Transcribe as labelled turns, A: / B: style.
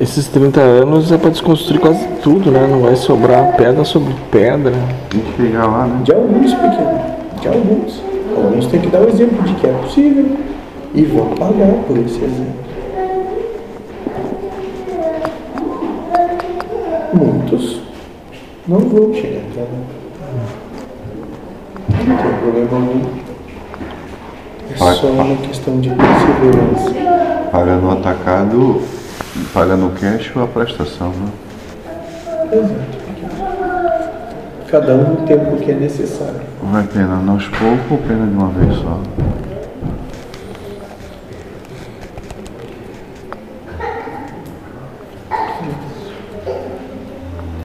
A: Esses 30 anos é pra desconstruir quase tudo, né? Não vai sobrar pedra sobre pedra.
B: Tem que chegar lá, né?
C: De alguns pequenos, de alguns. Alguns têm que dar o exemplo de que é possível e vão pagar por esse exemplo. Muitos não vão chegar até lá. Não tem problema algum. É só uma questão de perseverança.
B: Paga no atacado, paga no cash ou a prestação, né?
C: Exato. Cada um no tempo que é necessário.
B: Vai pena aos poucos ou pena de uma vez só?